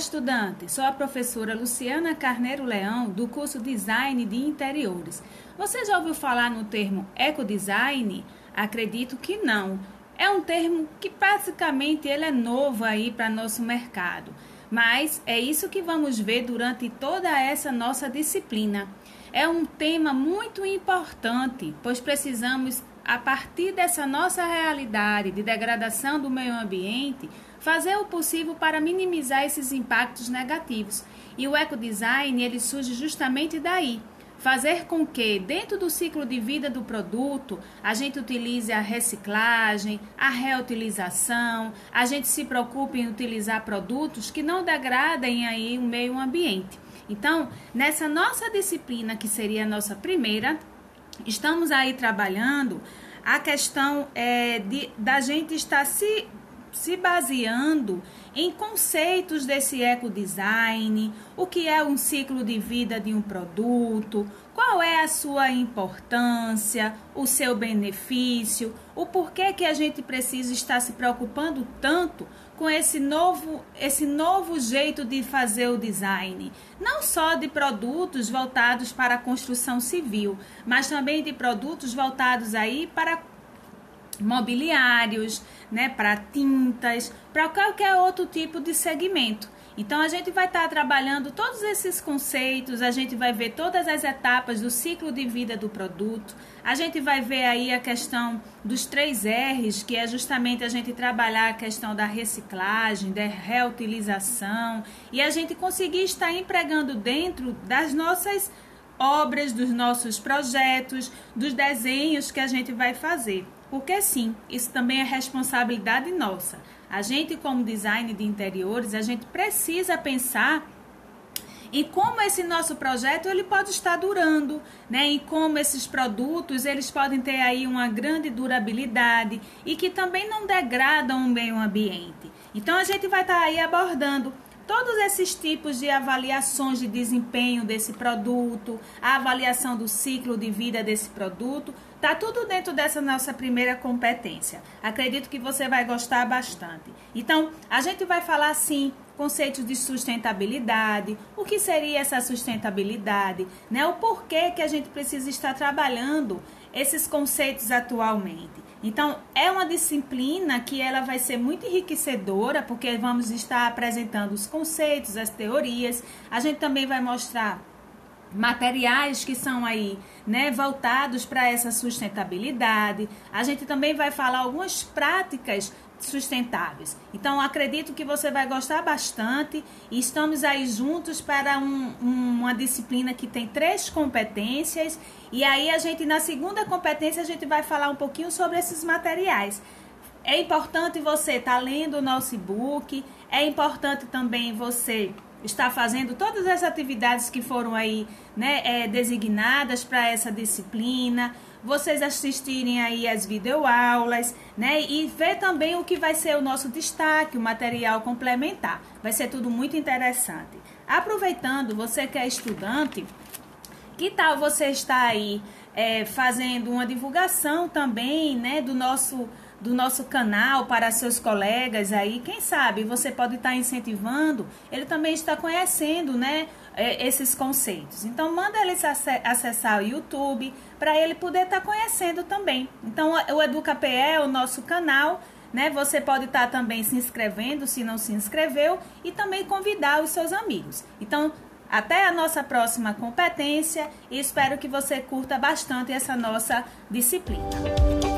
estudante! Sou a professora Luciana Carneiro Leão, do curso Design de Interiores. Você já ouviu falar no termo ecodesign? Acredito que não. É um termo que praticamente ele é novo aí para nosso mercado. Mas é isso que vamos ver durante toda essa nossa disciplina. É um tema muito importante, pois precisamos, a partir dessa nossa realidade de degradação do meio ambiente, fazer o possível para minimizar esses impactos negativos. E o ecodesign, ele surge justamente daí, fazer com que, dentro do ciclo de vida do produto, a gente utilize a reciclagem, a reutilização, a gente se preocupe em utilizar produtos que não degradem aí o meio ambiente. Então, nessa nossa disciplina, que seria a nossa primeira, estamos aí trabalhando. A questão é, de, da gente estar se se baseando em conceitos desse ecodesign, o que é um ciclo de vida de um produto, qual é a sua importância, o seu benefício, o porquê que a gente precisa estar se preocupando tanto com esse novo, esse novo jeito de fazer o design, não só de produtos voltados para a construção civil, mas também de produtos voltados aí para mobiliários, né, para tintas, para qualquer outro tipo de segmento. Então a gente vai estar tá trabalhando todos esses conceitos, a gente vai ver todas as etapas do ciclo de vida do produto, a gente vai ver aí a questão dos três R's, que é justamente a gente trabalhar a questão da reciclagem, da reutilização e a gente conseguir estar empregando dentro das nossas obras, dos nossos projetos, dos desenhos que a gente vai fazer. Porque sim, isso também é responsabilidade nossa. A gente, como design de interiores, a gente precisa pensar em como esse nosso projeto ele pode estar durando, né? E como esses produtos eles podem ter aí uma grande durabilidade e que também não degradam o meio ambiente. Então a gente vai estar aí abordando todos esses tipos de avaliações de desempenho desse produto, a avaliação do ciclo de vida desse produto, Tá tudo dentro dessa nossa primeira competência. Acredito que você vai gostar bastante. Então, a gente vai falar sim conceitos de sustentabilidade, o que seria essa sustentabilidade, né? O porquê que a gente precisa estar trabalhando esses conceitos atualmente. Então, é uma disciplina que ela vai ser muito enriquecedora, porque vamos estar apresentando os conceitos, as teorias. A gente também vai mostrar materiais que são aí, né, voltados para essa sustentabilidade. A gente também vai falar algumas práticas sustentáveis. Então, acredito que você vai gostar bastante e estamos aí juntos para um, uma disciplina que tem três competências e aí a gente, na segunda competência, a gente vai falar um pouquinho sobre esses materiais. É importante você estar tá lendo o nosso e-book, é importante também você está fazendo todas as atividades que foram aí né, é, designadas para essa disciplina, vocês assistirem aí as videoaulas, né, e ver também o que vai ser o nosso destaque, o material complementar. Vai ser tudo muito interessante. Aproveitando, você que é estudante, que tal você estar aí é, fazendo uma divulgação também, né, do nosso do nosso canal para seus colegas aí, quem sabe você pode estar incentivando, ele também está conhecendo, né, esses conceitos. Então manda ele acessar o YouTube para ele poder estar conhecendo também. Então o EducaPE é o nosso canal, né? Você pode estar também se inscrevendo se não se inscreveu e também convidar os seus amigos. Então até a nossa próxima competência e espero que você curta bastante essa nossa disciplina.